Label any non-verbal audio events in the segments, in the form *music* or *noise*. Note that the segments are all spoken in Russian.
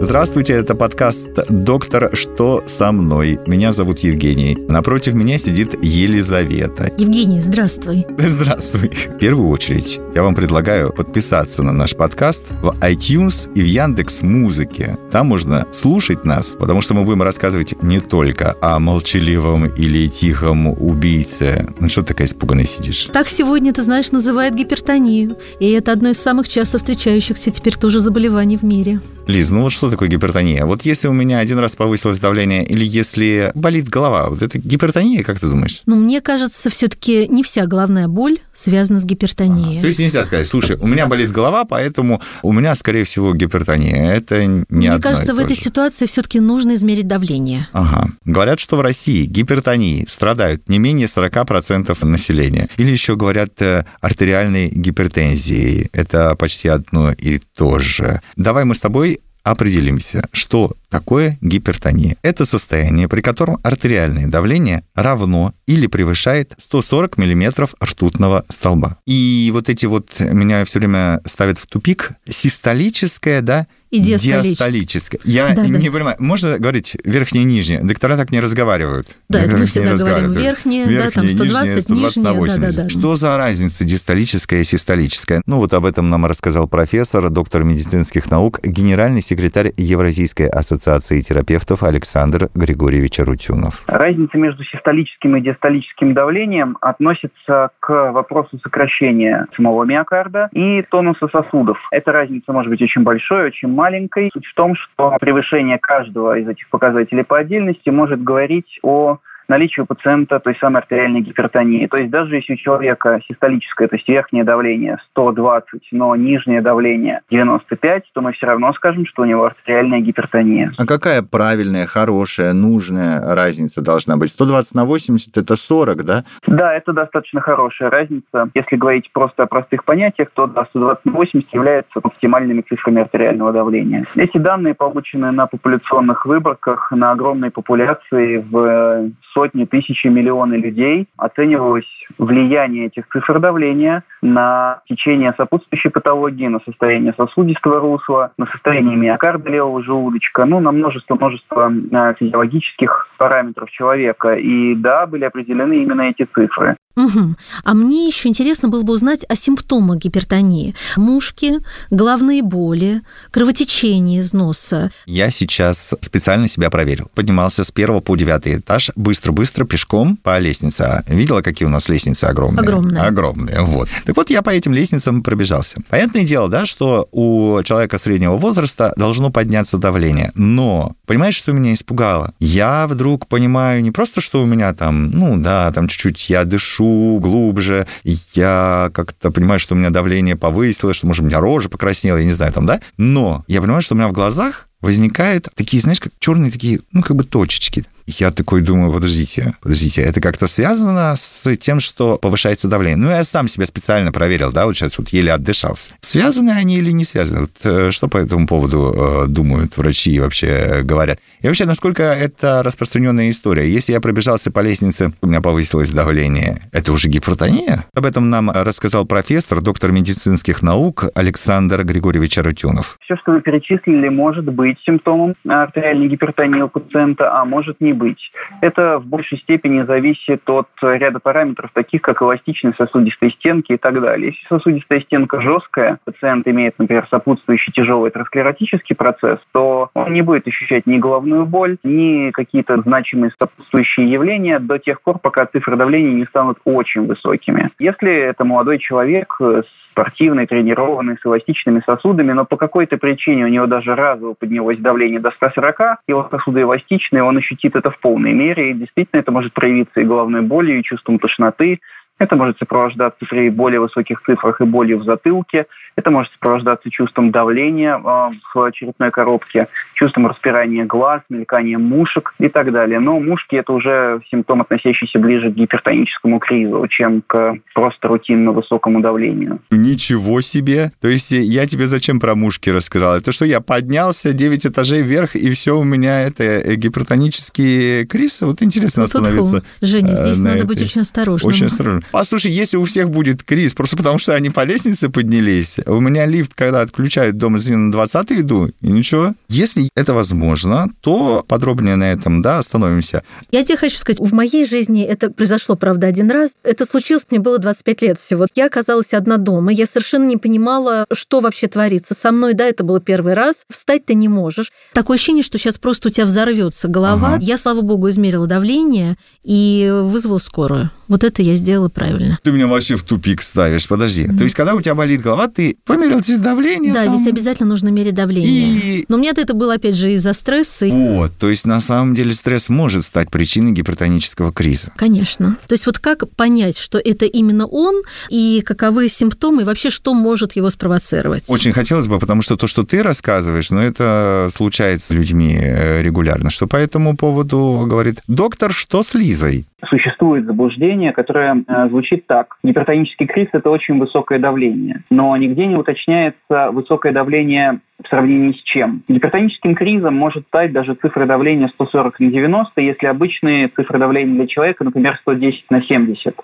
Здравствуйте, это подкаст «Доктор, что со мной?». Меня зовут Евгений. Напротив меня сидит Елизавета. Евгений, здравствуй. *laughs* Здравствуй. В первую очередь я вам предлагаю подписаться на наш подкаст в iTunes и в Яндекс Музыке. Там можно слушать нас, потому что мы будем рассказывать не только о молчаливом или тихом убийце. Ну что ты такая испуганная сидишь? Так сегодня, ты знаешь, называют гипертонию. И это одно из самых часто встречающихся теперь тоже заболеваний в мире. Лиз, ну вот что такое гипертония? Вот если у меня один раз повысилось давление или если болит голова, вот это гипертония, как ты думаешь? Но мне кажется, все-таки не вся головная боль связана с гипертонией. То есть нельзя сказать, слушай, у меня болит голова, поэтому у меня, скорее всего, гипертония. Это не Мне одно и кажется, в то этой ситуации все-таки нужно измерить давление. Ага. Говорят, что в России гипертонией страдают не менее 40% населения. Или еще говорят э, артериальной гипертензией. Это почти одно и то же. Давай мы с тобой определимся, что такое гипертония. Это состояние, при котором артериальное давление равно или превышает 140 миллиметров ртутного столба. И вот эти вот меня все время ставят в тупик. Систолическое, да, И диастолическое. диастолическое. Я Да, да. не понимаю, можно говорить верхнее и нижнее? Доктора так не разговаривают. Да, это мы всегда говорим разговаривают. верхнее, да, там Верхнее, 120, нижнее, 120 на нижнее, 80. да-да-да. Что за разница диастолическая и систолическая? Ну вот об этом нам рассказал профессор, доктор медицинских наук, генеральный секретарь Евразийской ассоциации терапевтов Александр Григорьевич Рутюнов. Разница между систолическим и диастолическим давлением относится к вопросу сокращения самого миокарда и тонуса сосудов. Эта разница может быть очень большой, очень маленькой. Суть в том, что превышение каждого из этих показателей по отдельности может говорить о наличии у пациента той самой артериальной гипертонии. То есть даже если у человека систолическое, то есть верхнее давление 120, но нижнее давление 95, то мы все равно скажем, что у него артериальная гипертония. А какая правильная, хорошая, нужная разница должна быть? 120 на 80 – это 40, да? Да, это достаточно хорошая разница. Если говорить просто о простых понятиях, то да, 120 на 80 являются оптимальными цифрами артериального давления. Эти данные получены на популяционных выборках на огромной популяции в сотни, тысячи, миллионы людей. Оценивалось влияние этих цифр давления на течение сопутствующей патологии, на состояние сосудистого русла, на состояние миокарда левого желудочка, ну, на множество-множество э, физиологических параметров человека. И да, были определены именно эти цифры. Мгм. А мне еще интересно было бы узнать о симптомах гипертонии. Мушки, головные боли, кровотечение из носа. Я сейчас специально себя проверил. Поднимался с первого по девятый этаж быстро-быстро пешком по лестнице. А Видела, какие у нас лестницы огромные? Огромные. Огромные, вот. Так вот, я по этим лестницам пробежался. Понятное дело, да, что у человека среднего возраста должно подняться давление. Но, понимаешь, что меня испугало? Я вдруг понимаю не просто, что у меня там, ну да, там чуть-чуть я дышу глубже, я как-то понимаю, что у меня давление повысилось, что, может, у меня рожа покраснела, я не знаю, там, да? Но я понимаю, что у меня в глазах возникают такие, знаешь, как черные такие, ну, как бы точечки. Я такой думаю, подождите, подождите, это как-то связано с тем, что повышается давление? Ну, я сам себя специально проверил, да, вот сейчас вот еле отдышался. Связаны они или не связаны? Вот, э, что по этому поводу э, думают врачи и вообще говорят? И вообще, насколько это распространенная история? Если я пробежался по лестнице, у меня повысилось давление, это уже гипертония? Об этом нам рассказал профессор, доктор медицинских наук Александр Григорьевич Арутюнов. Все, что вы перечислили, может быть симптомом артериальной гипертонии у пациента, а может не быть. Это в большей степени зависит от ряда параметров, таких как эластичность сосудистой стенки и так далее. Если сосудистая стенка жесткая, пациент имеет, например, сопутствующий тяжелый атеросклеротический процесс, то он не будет ощущать ни головную боль, ни какие-то значимые сопутствующие явления до тех пор, пока цифры давления не станут очень высокими. Если это молодой человек с спортивный, тренированный, с эластичными сосудами, но по какой-то причине у него даже разово поднялось давление до 140, его сосуды эластичные, он ощутит это в полной мере, и действительно это может проявиться и головной болью, и чувством тошноты, это может сопровождаться при более высоких цифрах и болью в затылке. Это может сопровождаться чувством давления э, в черепной коробке, чувством распирания глаз, мельканием мушек и так далее. Но мушки – это уже симптом, относящийся ближе к гипертоническому кризу, чем к просто рутинно высокому давлению. Ничего себе! То есть я тебе зачем про мушки рассказал? Это что, я поднялся 9 этажей вверх, и все у меня это э, гипертонический криз? Вот интересно Ну, остановиться. Женя, э, здесь на надо этой. быть очень осторожным. Очень осторожно. Послушай, если у всех будет криз, просто потому что они по лестнице поднялись, у меня лифт, когда отключают дома, на 20 иду, и ничего. Если это возможно, то подробнее на этом, да, остановимся. Я тебе хочу сказать, в моей жизни это произошло, правда, один раз. Это случилось, мне было 25 лет всего. Я оказалась одна дома, я совершенно не понимала, что вообще творится со мной. Да, это было первый раз. Встать ты не можешь. Такое ощущение, что сейчас просто у тебя взорвется голова. Ага. Я, слава богу, измерила давление и вызвала скорую. Вот это я сделала правильно. Ты меня вообще в тупик ставишь. Подожди. То есть, когда у тебя болит голова, ты померил здесь давление? Да, там, здесь обязательно нужно мерить давление. И Но у меня это было, опять же, из-за стресса. Вот, то есть на самом деле стресс может стать причиной гипертонического криза. Конечно. То есть вот как понять, что это именно он, и каковы симптомы, и вообще что может его спровоцировать? Очень хотелось бы, потому что то, что ты рассказываешь, ну, это случается с людьми э, регулярно. Что по этому поводу говорит доктор, что с Лизой? Существует заблуждение, которое э, звучит так. Гипертонический криз – это очень высокое давление. Но нигде не уточняется высокое давление в сравнении с чем. Гипертоническим кризом может стать даже цифра давления 140 на 90, если обычные цифры давления для человека, например, 110 на 70.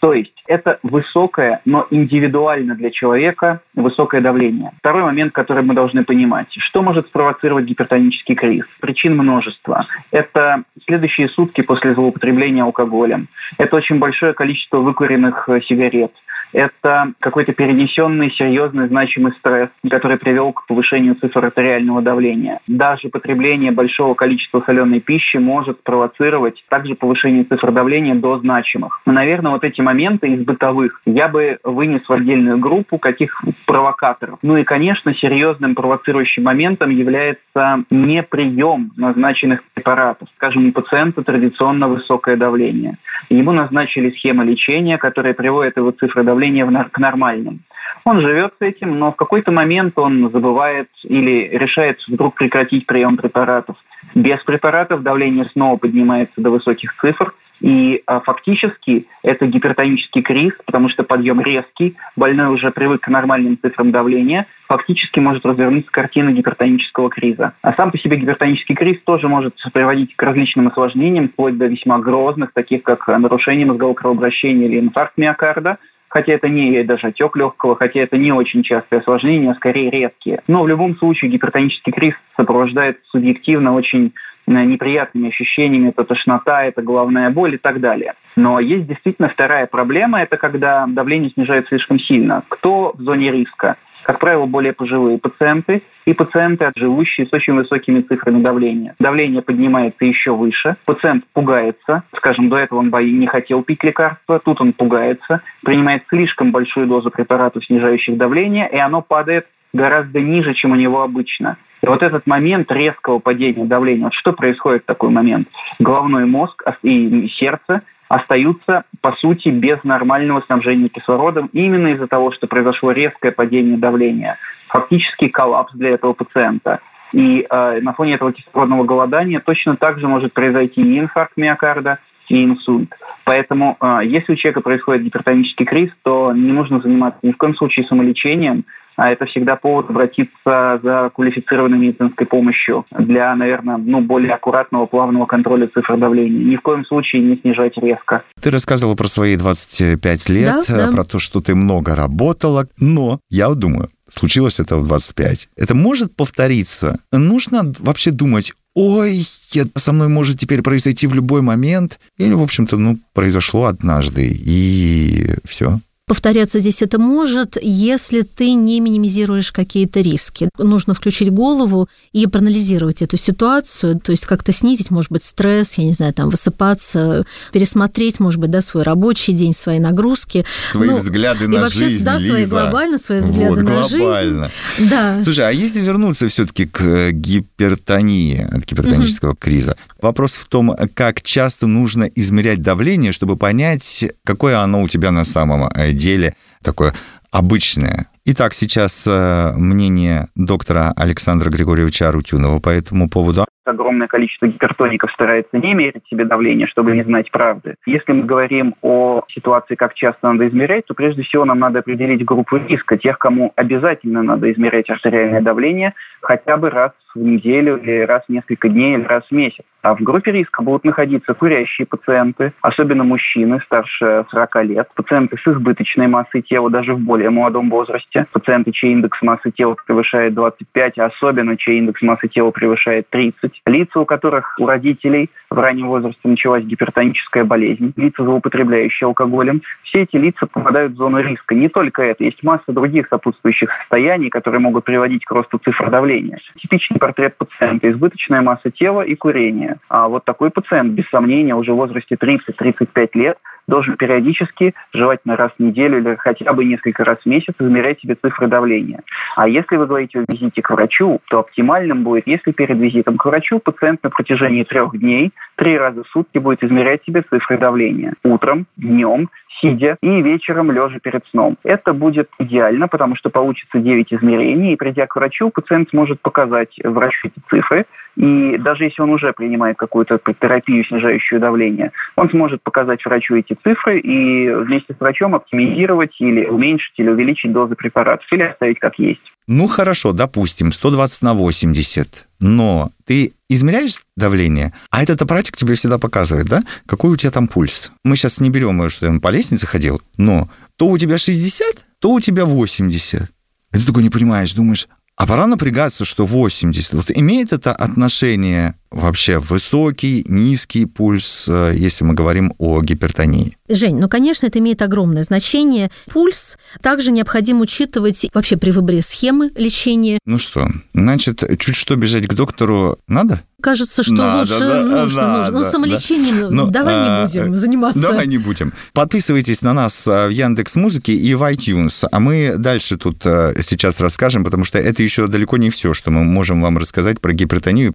То есть это высокое, но индивидуально для человека высокое давление. Второй момент, который мы должны понимать. Что может спровоцировать гипертонический криз? Причин множество. Это следующие сутки после злоупотребления алкоголем. Это очень большое количество выкуренных э, сигарет. Это какой-то перенесенный серьезный значимый стресс, который привел к повышению цифр артериального давления. Даже потребление большого количества соленой пищи может провоцировать также повышение цифр давления до значимых. Но, наверное, вот эти моменты из бытовых я бы вынес в отдельную группу каких провокаторов. Ну и, конечно, серьезным провоцирующим моментом является неприем назначенных препаратов. Скажем, у пациента традиционно высокое давление. Ему назначили схемы лечения, которые приводят его цифры давления к нормальным. Он живет с этим, но в какой-то момент он забывает или решает вдруг прекратить прием препаратов. Без препаратов давление снова поднимается до высоких цифр, и а, фактически это гипертонический криз, потому что подъем резкий, больной уже привык к нормальным цифрам давления, фактически может развернуться картина гипертонического криза. А сам по себе гипертонический криз тоже может приводить к различным осложнениям, вплоть до весьма грозных, таких как нарушение мозгового кровообращения или инфаркт миокарда, хотя это не даже отек легкого, хотя это не очень частые осложнения, а скорее редкие. Но в любом случае гипертонический криз сопровождает субъективно очень неприятными ощущениями, это тошнота, это головная боль и так далее. Но есть действительно вторая проблема, это когда давление снижается слишком сильно. Кто в зоне риска? Как правило, более пожилые пациенты и пациенты, живущие с очень высокими цифрами давления. Давление поднимается еще выше, пациент пугается, скажем, до этого он не хотел пить лекарства, тут он пугается, принимает слишком большую дозу препаратов, снижающих давление, и оно падает гораздо ниже, чем у него обычно. И вот этот момент резкого падения давления, вот что происходит в такой момент? Головной мозг и сердце остаются, по сути, без нормального снабжения кислородом именно из-за того, что произошло резкое падение давления. Фактически коллапс для этого пациента. И э, на фоне этого кислородного голодания точно так же может произойти и инфаркт миокарда, и инсульт. Поэтому, э, если у человека происходит гипертонический криз, то не нужно заниматься ни в коем случае самолечением, а это всегда повод обратиться за квалифицированной медицинской помощью для, наверное, ну, более аккуратного, плавного контроля цифр давления. Ни в коем случае не снижать резко. Ты рассказывала про свои 25 лет, Да, да. про то, что ты много работала, но я вот думаю, случилось это в 25. Это может повториться? Нужно вообще думать, ой, со мной может теперь произойти в любой момент, или, в общем-то, ну, произошло однажды, и все. Повторяться здесь это может, если ты не минимизируешь какие-то риски. Нужно включить голову и проанализировать эту ситуацию, то есть как-то снизить, может быть, стресс, я не знаю, там, высыпаться, пересмотреть, может быть, да, свой рабочий день, свои нагрузки. Свои Ну, взгляды и на вообще, жизнь, да, свои Лиза. глобально, свои взгляды вот, на жизнь. глобально. Да. Слушай, а если вернуться все-таки к э, гипертонии, от гипертонического криза, вопрос в том, как часто нужно измерять давление, чтобы понять, какое оно у тебя на самом э, деле такое обычное. Итак, сейчас э, мнение доктора Александра Григорьевича Арутюнова по этому поводу огромное количество гипертоников старается не мерить себе давление, чтобы не знать правды. Если мы говорим о ситуации, как часто надо измерять, то прежде всего нам надо определить группу риска, тех, кому обязательно надо измерять артериальное давление хотя бы раз в неделю или раз в несколько дней или раз в месяц. А в группе риска будут находиться курящие пациенты, особенно мужчины старше 40 лет, пациенты с избыточной массой тела даже в более молодом возрасте, пациенты, чей индекс массы тела превышает 25, а особенно чей индекс массы тела превышает 30, лица, у которых у родителей в раннем возрасте началась гипертоническая болезнь, лица, злоупотребляющие алкоголем, все эти лица попадают в зону риска. Не только это, есть масса других сопутствующих состояний, которые могут приводить к росту цифр давления. Типичный портрет пациента – избыточная масса тела и курение. А вот такой пациент, без сомнения, уже в возрасте 30-35 лет должен периодически, желательно раз в неделю или хотя бы несколько раз в месяц, измерять себе цифры давления. А если вы говорите о визите к врачу, то оптимальным будет, если перед визитом к врачу пациент на протяжении трех дней три раза в сутки будет измерять себе цифры давления. Утром, днем, сидя и вечером лежа перед сном. Это будет идеально, потому что получится 9 измерений, и придя к врачу, пациент сможет показать врачу эти цифры, и даже если он уже принимает какую-то терапию, снижающую давление, он сможет показать врачу эти цифры и вместе с врачом оптимизировать или уменьшить или увеличить дозы препаратов, или оставить как есть. Ну хорошо, допустим, 120 на 80, но ты измеряешь давление, а этот аппаратик тебе всегда показывает, да, какой у тебя там пульс. Мы сейчас не берем, что он по лестнице ходил, но то у тебя 60, то у тебя 80. И ты такой не понимаешь, думаешь, а пора напрягаться, что 80. Вот имеет это отношение вообще высокий, низкий пульс, э, если мы говорим о гипертонии? Жень, ну, конечно, это имеет огромное значение. Пульс также необходимо учитывать вообще при выборе схемы лечения. Ну что, значит, чуть что бежать к доктору надо? Кажется, что надо, лучше да, нужно, да, нужно. Ну, да, самолечением да. Ну, давай а, не будем заниматься. Давай не будем. Подписывайтесь на нас э, в Яндекс Музыке и в iTunes, а мы дальше тут э, сейчас расскажем, потому что это еще далеко не все, что мы можем вам рассказать про гипертонию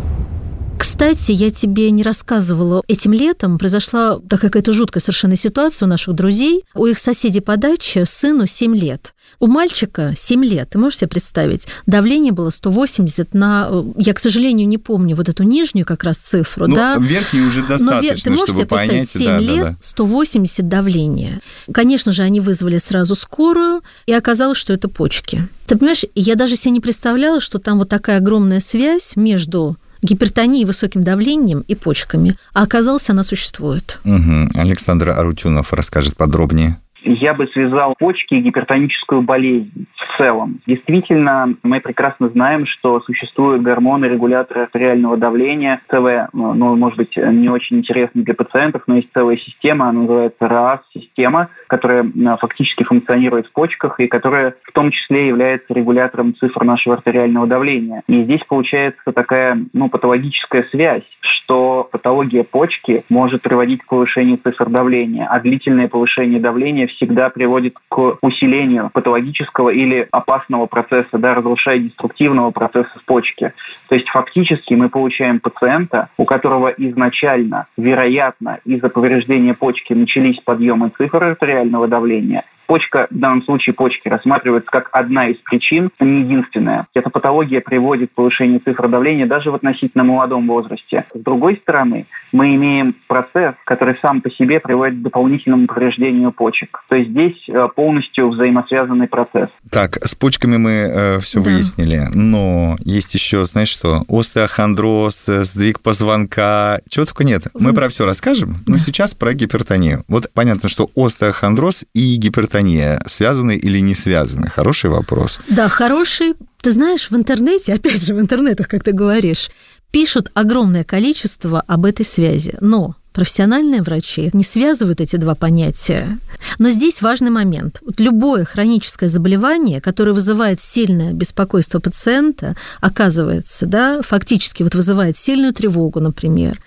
Кстати, я тебе не рассказывала, этим летом произошла такая какая-то жуткая совершенно ситуация у наших друзей. У их соседей по даче сыну 7 лет. У мальчика 7 лет, ты можешь себе представить, давление было 180 на... Я, к сожалению, не помню вот эту нижнюю как раз цифру, ну, да? верхнюю уже достаточно, Но ты можешь чтобы себе представить, понять, 7 да, лет, да, да. 180 давления. Конечно же, они вызвали сразу скорую, и оказалось, что это почки. Ты понимаешь, я даже себе не представляла, что там вот такая огромная связь между гипертонией, высоким давлением и почками. А оказалось, она существует. Угу. Александр Арутюнов расскажет подробнее я бы связал почки и гипертоническую болезнь в целом. Действительно, мы прекрасно знаем, что существуют гормоны, регуляторы артериального давления. Целая, ну, может быть, не очень интересно для пациентов, но есть целая система, она называется РААС-система, которая фактически функционирует в почках и которая в том числе является регулятором цифр нашего артериального давления. И здесь получается такая ну, патологическая связь, что патология почки может приводить к повышению цифр давления, а длительное повышение давления всегда приводит к усилению патологического или опасного процесса, да, разрушая деструктивного процесса в почке. То есть фактически мы получаем пациента, у которого изначально, вероятно, из-за повреждения почки начались подъемы цифр артериального давления, Почка, в данном случае почки, рассматривается как одна из причин, а не единственная. Эта патология приводит к повышению цифр давления даже в относительно молодом возрасте. С другой стороны, мы имеем процесс, который сам по себе приводит к дополнительному повреждению почек. То есть здесь э, полностью взаимосвязанный процесс. Так, с почками мы э, все да. выяснили, но есть еще, знаешь что, остеохондроз, э, сдвиг позвонка, чего только нет. Мы про все расскажем, но сейчас про гипертонию. Вот понятно, что остеохондроз и гипертония гипертония связаны или не связаны? Хороший вопрос. Да, хороший. Ты знаешь, в интернете, *laughs* опять же, в интернетах, как ты говоришь, пишут огромное количество об этой связи. Но профессиональные врачи не связывают эти два понятия. Но здесь важный момент. Вот любое хроническое заболевание, которое вызывает сильное беспокойство пациента, оказывается, да, фактически вот вызывает сильную тревогу, например,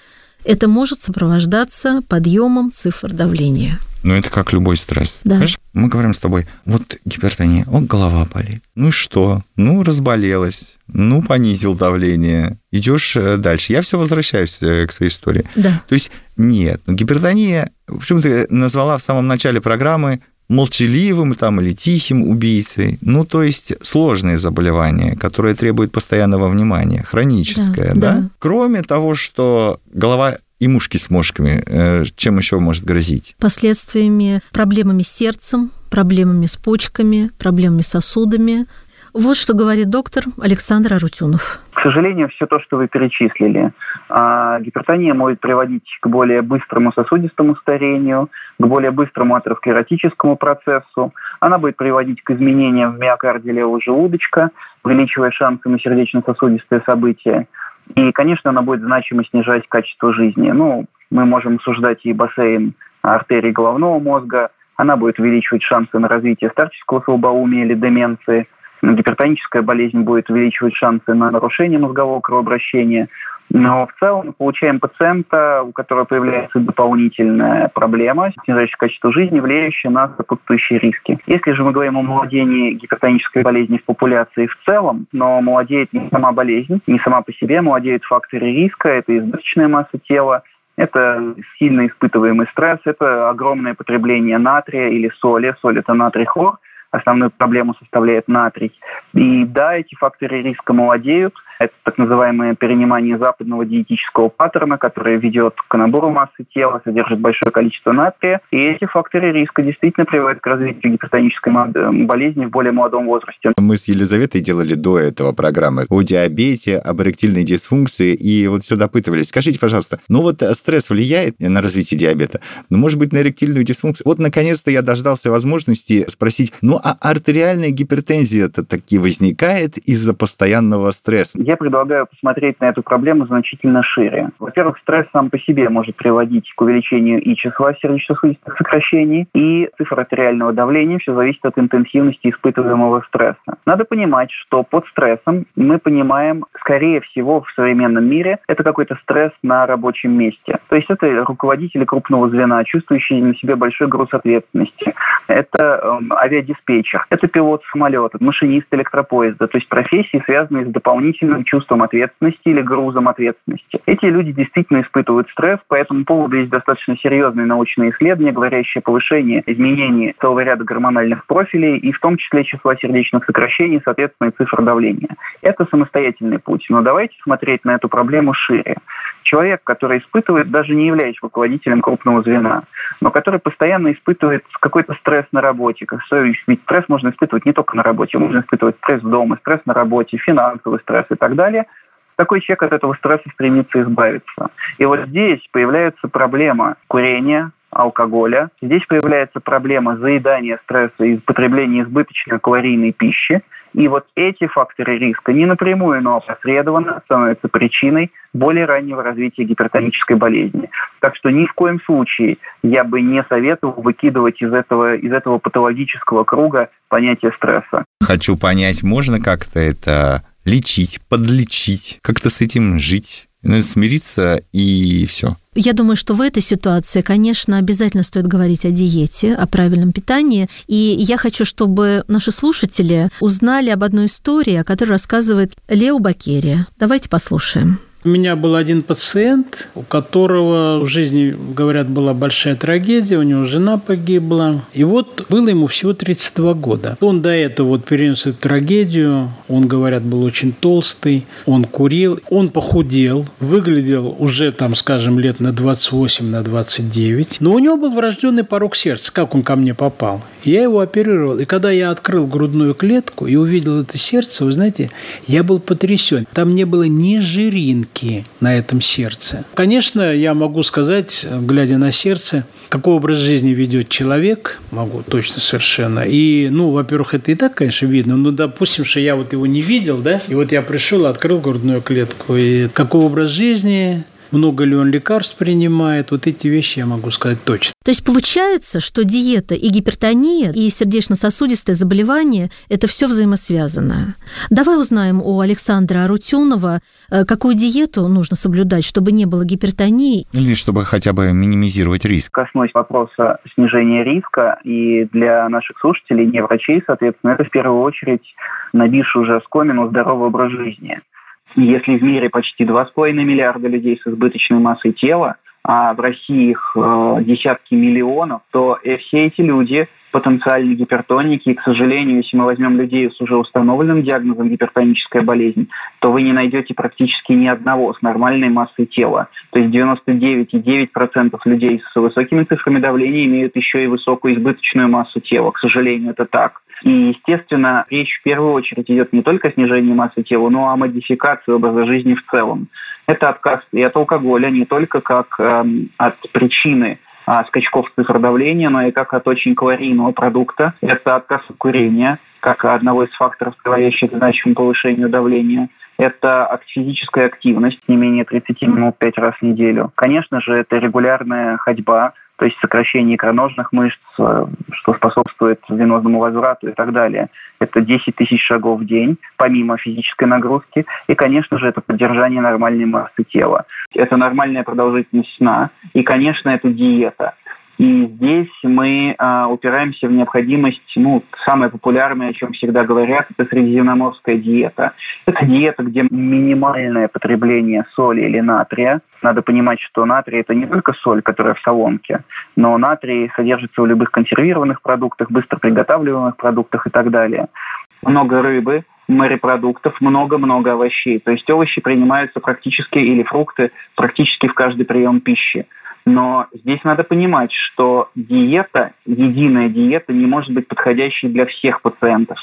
это может сопровождаться подъемом цифр давления. Ну, это как любой стресс. Да. Понимаешь, мы говорим с тобой, вот гипертония, вот голова болит. Ну и что? Ну, разболелась. Ну, понизил давление. Идешь э, дальше. Я все возвращаюсь э, к своей истории. Да. То есть нет, ну, гипертония, почему ты назвала в самом начале программы молчаливым там, или тихим убийцей. Ну, то есть сложные заболевания, которые требуют постоянного внимания, хроническое, Да, да? да. Кроме того, что голова и мушки с мошками, э, чем еще может грозить? Последствиями, проблемами с сердцем, проблемами с почками, проблемами с сосудами. Вот что говорит доктор Александр Арутюнов. К сожалению, все то, что вы перечислили, а, гипертония может приводить к более быстрому сосудистому старению, к более быстрому атеросклеротическому процессу. Она будет приводить к изменениям в миокарде левого желудочка, увеличивая шансы на сердечно-сосудистые события. И, конечно, она будет значимо снижать качество жизни. Ну, мы можем обсуждать и бассейн артерий головного мозга. Она будет увеличивать шансы на развитие старческого слабоумия или деменции. Гипертоническая болезнь будет увеличивать шансы на нарушение мозгового кровообращения. Но в целом мы получаем пациента, у которого появляется дополнительная проблема, снижающая качество жизни, влияющая на сопутствующие риски. Если же мы говорим о молодении гипертонической болезни в популяции в целом, но молодеет не сама болезнь, не сама по себе, молодеют факторы риска, это избыточная масса тела, это сильно испытываемый стресс, это огромное потребление натрия или соли. Соль – это натрий хлор, основную проблему составляет натрий. И да, эти факторы риска молодеют. Это так называемое перенимание западного диетического паттерна, которое ведет к набору массы тела, содержит большое количество натрия. И эти факторы риска действительно приводят к развитию гипертонической болезни в более молодом возрасте. Мы с Елизаветой делали до этого программы о диабете, об эректильной дисфункции, и вот все допытывались. Скажите, пожалуйста, ну вот стресс влияет на развитие диабета, ну, может быть, на эректильную дисфункцию? Вот, наконец-то, я дождался возможности спросить, ну, а артериальная гипертензия-то таки возникает из-за постоянного стресса? Я предлагаю посмотреть на эту проблему значительно шире. Во-первых, стресс сам по себе может приводить к увеличению и числа сердечно-сосудистых сокращений, и цифр артериального давления. Все зависит от интенсивности испытываемого стресса. Надо понимать, что под стрессом мы понимаем, скорее всего, в современном мире это какой-то стресс на рабочем месте. То есть это руководители крупного звена, чувствующие на себе большой груз ответственности. Это э, авиадиспетчер, это пилот самолета, машинист электропоезда. То есть профессии, связанные с дополнительным чувством ответственности или грузом ответственности. Эти люди действительно испытывают стресс, по этому поводу есть достаточно серьезные научные исследования, говорящие о повышении изменений целого ряда гормональных профилей и в том числе числа сердечных сокращений, соответственно, и цифр давления. Это самостоятельный путь. Но давайте смотреть на эту проблему шире. Человек, который испытывает, даже не являясь руководителем крупного звена, но который постоянно испытывает какой-то стресс на работе. Ведь стресс можно испытывать не только на работе, можно испытывать стресс дома, стресс на работе, финансовый стресс и так далее. Такой человек от этого стресса стремится избавиться. И вот здесь появляется проблема курения, алкоголя. Здесь появляется проблема заедания стресса и потребления избыточной калорийной пищи. И вот эти факторы риска не напрямую, но опосредованно становятся причиной более раннего развития гипертонической болезни. Так что ни в коем случае я бы не советовал выкидывать из этого, из этого патологического круга понятие стресса. Хочу понять, можно как-то это лечить, подлечить, как-то с этим жить, ну, смириться и все. Я думаю, что в этой ситуации, конечно, обязательно стоит говорить о диете, о правильном питании. И я хочу, чтобы наши слушатели узнали об одной истории, о которой рассказывает Лео Бакерия. Давайте послушаем. У меня был один пациент, у которого в жизни, говорят, была большая трагедия, у него жена погибла. И вот было ему всего 32 года. Он до этого вот перенес эту трагедию, он, говорят, был очень толстый, он курил, он похудел, выглядел уже там, скажем, лет на 28, на 29. Но у него был врожденный порог сердца, как он ко мне попал. Я его оперировал. И когда я открыл грудную клетку и увидел это сердце, вы знаете, я был потрясен. Там не было ни жиринки на этом сердце. Конечно, я могу сказать, глядя на сердце, какой образ жизни ведет человек, могу точно совершенно. И, ну, во-первых, это и так, конечно, видно. Но, допустим, что я вот его не видел, да, и вот я пришел, открыл грудную клетку, и какой образ жизни, много ли он лекарств принимает. Вот эти вещи я могу сказать точно. То есть получается, что диета и гипертония, и сердечно-сосудистые заболевания – это все взаимосвязано. Давай узнаем у Александра Арутюнова, э, какую диету нужно соблюдать, чтобы не было гипертонии. Или чтобы хотя бы минимизировать риск. Коснусь вопроса снижения риска, и для наших слушателей, не врачей, соответственно, это в первую очередь набивший уже оскомину здоровый образ жизни. Если в мире почти 2,5 миллиарда людей с избыточной массой тела, а в России их э, десятки миллионов, то все эти люди потенциальные гипертоники. И, к сожалению, если мы возьмем людей с уже установленным диагнозом гипертоническая болезнь, то вы не найдете практически ни одного с нормальной массой тела. То есть 99,9% людей с высокими цифрами давления имеют еще и высокую избыточную массу тела. К сожалению, это так. И, естественно, речь в первую очередь идет не только о снижении массы тела, но и о модификации образа жизни в целом. Это отказ и от алкоголя не только как э, от причины а, скачков цифр давления, но и как от очень калорийного продукта. Это отказ от курения, как одного из факторов, приводящих к значимому повышению давления. Это физическая активность не менее 30 минут 5 раз в неделю. Конечно же, это регулярная ходьба, то есть сокращение икроножных мышц, э, что способствует венозному возврату и так далее. Это 10 тысяч шагов в день, помимо физической нагрузки. И, конечно же, это поддержание нормальной массы тела. Это нормальная продолжительность сна. И, конечно, это диета. И здесь мы э, упираемся в необходимость, ну, самое популярное, о чем всегда говорят, это средиземноморская диета. Это диета, где минимальное потребление соли или натрия. Надо понимать, что натрий – это не только соль, которая в соломке, но натрий содержится в любых консервированных продуктах, быстро приготавливаемых продуктах и так далее. Много рыбы, морепродуктов, много-много овощей. То есть овощи принимаются практически, или фрукты, практически в каждый прием пищи. Но здесь надо понимать, что диета, единая диета не может быть подходящей для всех пациентов.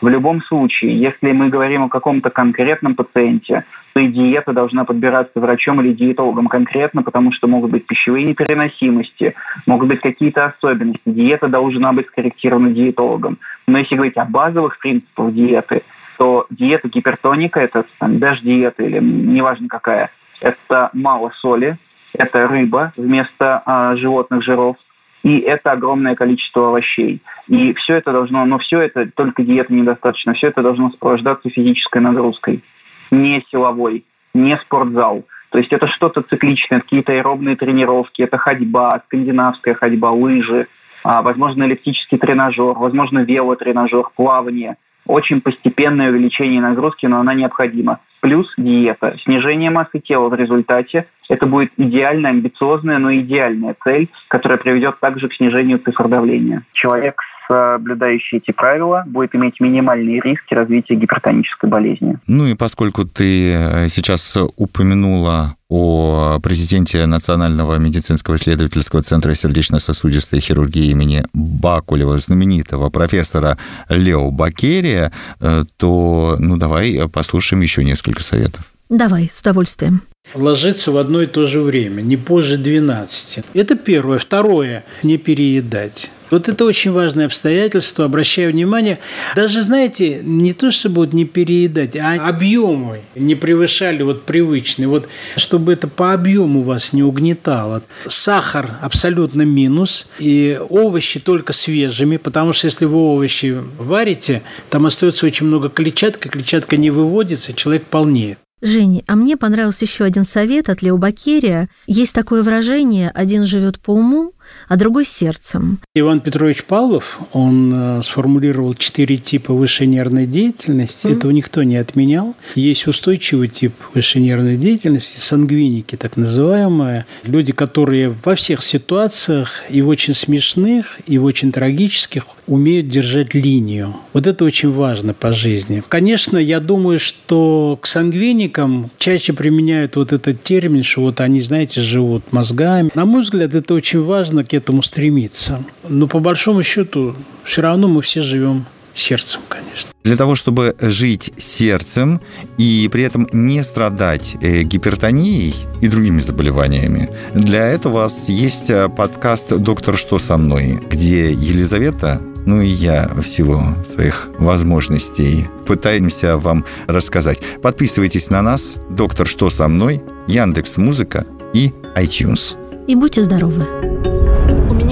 В любом случае, если мы говорим о каком-то конкретном пациенте, то и диета должна подбираться врачом или диетологом конкретно, потому что могут быть пищевые непереносимости, могут быть какие-то особенности. Диета должна быть скорректирована диетологом. Но если говорить о базовых принципах диеты, то диета гипертоника, это даже диета или неважно какая, это мало соли, это рыба вместо а, животных жиров, и это огромное количество овощей. И все это должно, но все это, только диета недостаточно, все это должно сопровождаться физической нагрузкой, не силовой, не спортзал. То есть это что-то цикличное, какие-то аэробные тренировки, это ходьба, скандинавская ходьба, лыжи, а, возможно, эллиптический тренажер, возможно, велотренажер, плавание. Очень постепенное увеличение нагрузки, но она необходима плюс диета. Снижение массы тела в результате – это будет идеальная, амбициозная, но идеальная цель, которая приведет также к снижению цифр давления. Человек, соблюдающий эти правила, будет иметь минимальные риски развития гипертонической болезни. Ну и поскольку ты э, сейчас упомянула о президенте Национального медицинского исследовательского центра сердечно-сосудистой хирургии имени Бакулева, знаменитого профессора Лео Бакерия, э, то ну давай послушаем еще несколько советов. Давай, с удовольствием ложиться в одно и то же время, не позже 12. Это первое. Второе – не переедать. Вот это очень важное обстоятельство, обращаю внимание. Даже, знаете, не то, чтобы вот не переедать, а объемы не превышали вот привычные. Вот чтобы это по объему вас не угнетало. Сахар абсолютно минус, и овощи только свежими, потому что если вы овощи варите, там остается очень много клетчатки, клетчатка не выводится, человек полнеет. Жень, а мне понравился еще один совет от Лео Бакерия. Есть такое выражение «один живет по уму, а другой сердцем. Иван Петрович Павлов, он э, сформулировал четыре типа высшей нервной деятельности. Mm-hmm. Этого никто не отменял. Есть устойчивый тип высшей нервной деятельности, сангвиники так называемые. Люди, которые во всех ситуациях, и в очень смешных, и в очень трагических, умеют держать линию. Вот это очень важно по жизни. Конечно, я думаю, что к сангвиникам чаще применяют вот этот термин, что вот они, знаете, живут мозгами. На мой взгляд, это очень важно нужно к этому стремиться. Но по большому счету все равно мы все живем сердцем, конечно. Для того, чтобы жить сердцем и при этом не страдать э, гипертонией и другими заболеваниями, для этого у вас есть э, подкаст «Доктор, что со мной?», где Елизавета ну и я в силу своих возможностей пытаемся вам рассказать. Подписывайтесь на нас. Доктор, что со мной? Яндекс Музыка и iTunes. И будьте здоровы.